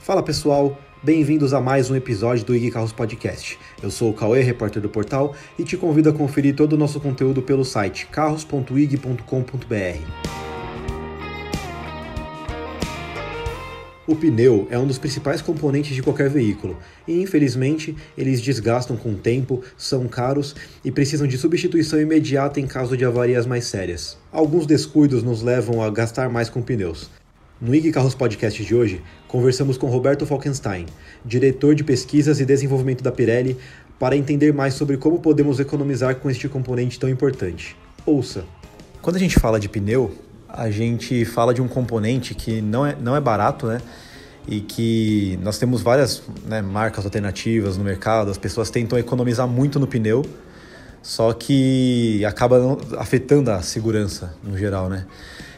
Fala pessoal, bem-vindos a mais um episódio do IG Carros Podcast. Eu sou o Cauê, repórter do portal, e te convido a conferir todo o nosso conteúdo pelo site carros.ig.com.br. O pneu é um dos principais componentes de qualquer veículo e, infelizmente, eles desgastam com o tempo, são caros e precisam de substituição imediata em caso de avarias mais sérias. Alguns descuidos nos levam a gastar mais com pneus. No IG Carros Podcast de hoje, conversamos com Roberto Falkenstein, diretor de pesquisas e desenvolvimento da Pirelli, para entender mais sobre como podemos economizar com este componente tão importante. Ouça! Quando a gente fala de pneu, a gente fala de um componente que não é, não é barato, né? E que nós temos várias né, marcas alternativas no mercado, as pessoas tentam economizar muito no pneu, só que acaba afetando a segurança no geral, né?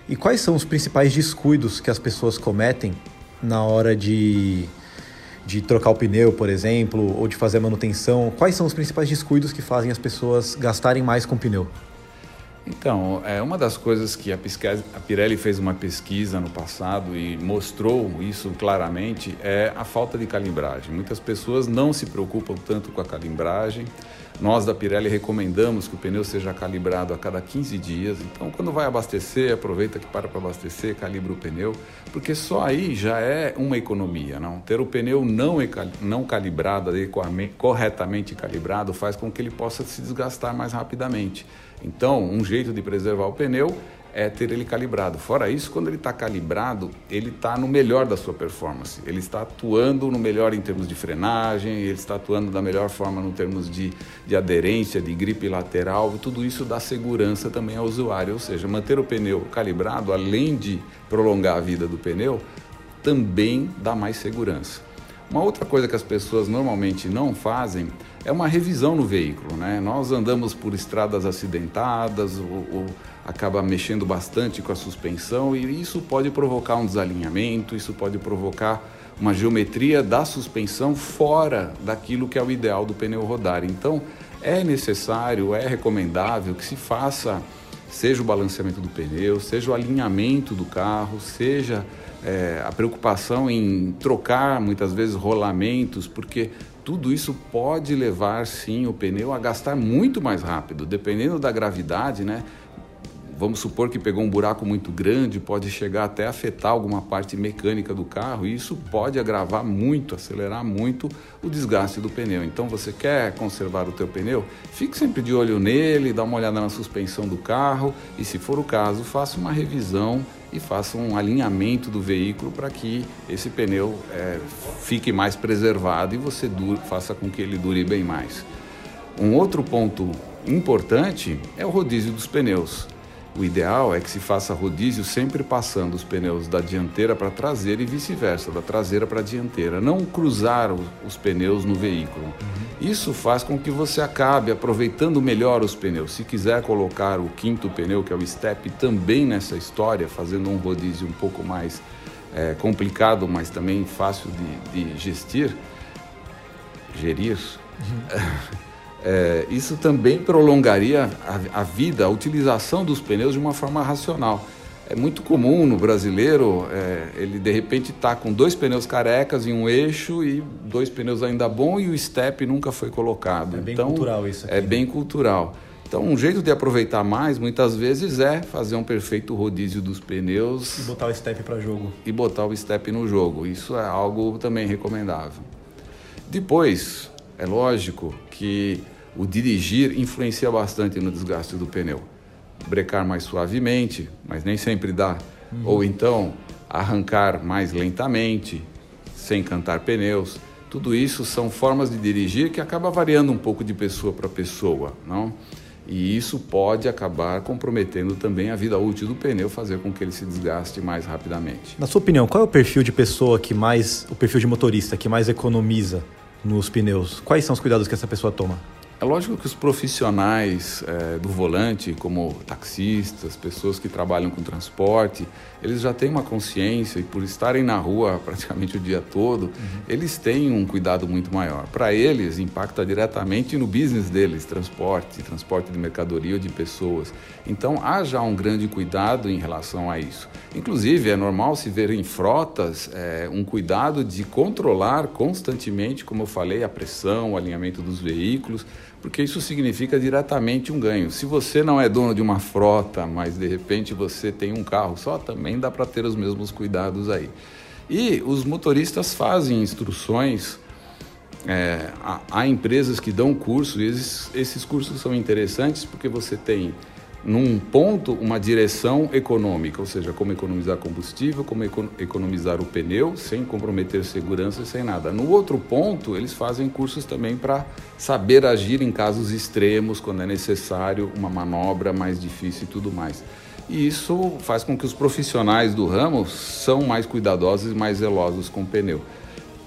E quais são os principais descuidos que as pessoas cometem na hora de, de trocar o pneu, por exemplo, ou de fazer a manutenção? Quais são os principais descuidos que fazem as pessoas gastarem mais com o pneu? Então, é uma das coisas que a, a Pirelli fez uma pesquisa no passado e mostrou isso claramente é a falta de calibragem. Muitas pessoas não se preocupam tanto com a calibragem. Nós da Pirelli recomendamos que o pneu seja calibrado a cada 15 dias. Então, quando vai abastecer, aproveita que para para abastecer, calibra o pneu, porque só aí já é uma economia. Não? Ter o pneu não, não calibrado, corretamente calibrado, faz com que ele possa se desgastar mais rapidamente. Então, um jeito de preservar o pneu é ter ele calibrado. Fora isso, quando ele está calibrado, ele está no melhor da sua performance. Ele está atuando no melhor em termos de frenagem, ele está atuando da melhor forma no termos de, de aderência, de gripe lateral, e tudo isso dá segurança também ao usuário. Ou seja, manter o pneu calibrado, além de prolongar a vida do pneu, também dá mais segurança. Uma outra coisa que as pessoas normalmente não fazem é uma revisão no veículo. Né? Nós andamos por estradas acidentadas, ou, ou acaba mexendo bastante com a suspensão e isso pode provocar um desalinhamento, isso pode provocar uma geometria da suspensão fora daquilo que é o ideal do pneu rodar. Então, é necessário, é recomendável que se faça, seja o balanceamento do pneu, seja o alinhamento do carro, seja é, a preocupação em trocar muitas vezes rolamentos, porque tudo isso pode levar sim o pneu a gastar muito mais rápido, dependendo da gravidade, né? Vamos supor que pegou um buraco muito grande, pode chegar até afetar alguma parte mecânica do carro e isso pode agravar muito, acelerar muito o desgaste do pneu. Então você quer conservar o teu pneu? Fique sempre de olho nele, dá uma olhada na suspensão do carro e se for o caso, faça uma revisão e faça um alinhamento do veículo para que esse pneu é, fique mais preservado e você dure, faça com que ele dure bem mais. Um outro ponto importante é o rodízio dos pneus. O ideal é que se faça rodízio sempre passando os pneus da dianteira para a traseira e vice-versa, da traseira para a dianteira, não cruzar os pneus no veículo. Uhum. Isso faz com que você acabe aproveitando melhor os pneus. Se quiser colocar o quinto pneu, que é o step, também nessa história, fazendo um rodízio um pouco mais é, complicado, mas também fácil de, de gestir, gerir. Uhum. é, isso também prolongaria a, a, vida, a utilização dos pneus de uma forma racional. É muito comum no brasileiro, é, ele de repente está com dois pneus carecas em um eixo e dois pneus ainda bom e o step nunca foi colocado. É bem então, cultural isso aqui. É bem cultural. Então, um jeito de aproveitar mais, muitas vezes, é fazer um perfeito rodízio dos pneus. E botar o step para jogo. E botar o step no jogo. Isso é algo também recomendável. Depois, é lógico que o dirigir influencia bastante no desgaste do pneu. Brecar mais suavemente, mas nem sempre dá. Uhum. Ou então arrancar mais lentamente, sem cantar pneus. Tudo isso são formas de dirigir que acaba variando um pouco de pessoa para pessoa, não? E isso pode acabar comprometendo também a vida útil do pneu, fazer com que ele se desgaste mais rapidamente. Na sua opinião, qual é o perfil de pessoa que mais, o perfil de motorista que mais economiza nos pneus? Quais são os cuidados que essa pessoa toma? É lógico que os profissionais é, do volante, como taxistas, pessoas que trabalham com transporte, eles já têm uma consciência e por estarem na rua praticamente o dia todo, uhum. eles têm um cuidado muito maior. Para eles, impacta diretamente no business deles, transporte, transporte de mercadoria ou de pessoas. Então, há já um grande cuidado em relação a isso. Inclusive, é normal se ver em frotas é, um cuidado de controlar constantemente, como eu falei, a pressão, o alinhamento dos veículos, porque isso significa diretamente um ganho. Se você não é dono de uma frota, mas de repente você tem um carro só, também dá para ter os mesmos cuidados aí. E os motoristas fazem instruções. É, há, empresas que dão cursos, e esses, esses cursos são interessantes porque você tem num ponto uma direção econômica, ou seja, como economizar combustível, como economizar o pneu sem comprometer segurança, sem nada. No outro ponto, eles fazem cursos também para saber agir em casos extremos, quando é necessário uma manobra mais difícil e tudo mais. E isso faz com que os profissionais do ramo são mais cuidadosos e mais zelosos com o pneu.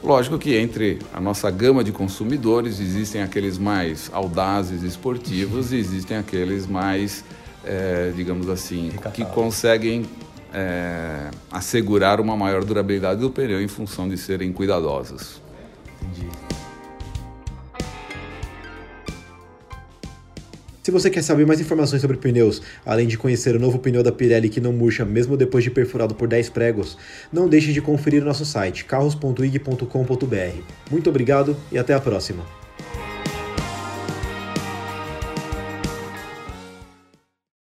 Lógico que entre a nossa gama de consumidores existem aqueles mais audazes esportivos e existem aqueles mais é, digamos assim, que conseguem é, assegurar uma maior durabilidade do pneu em função de serem cuidadosos. Entendi. Se você quer saber mais informações sobre pneus, além de conhecer o novo pneu da Pirelli que não murcha mesmo depois de perfurado por 10 pregos, não deixe de conferir o nosso site carros.ig.com.br. Muito obrigado e até a próxima!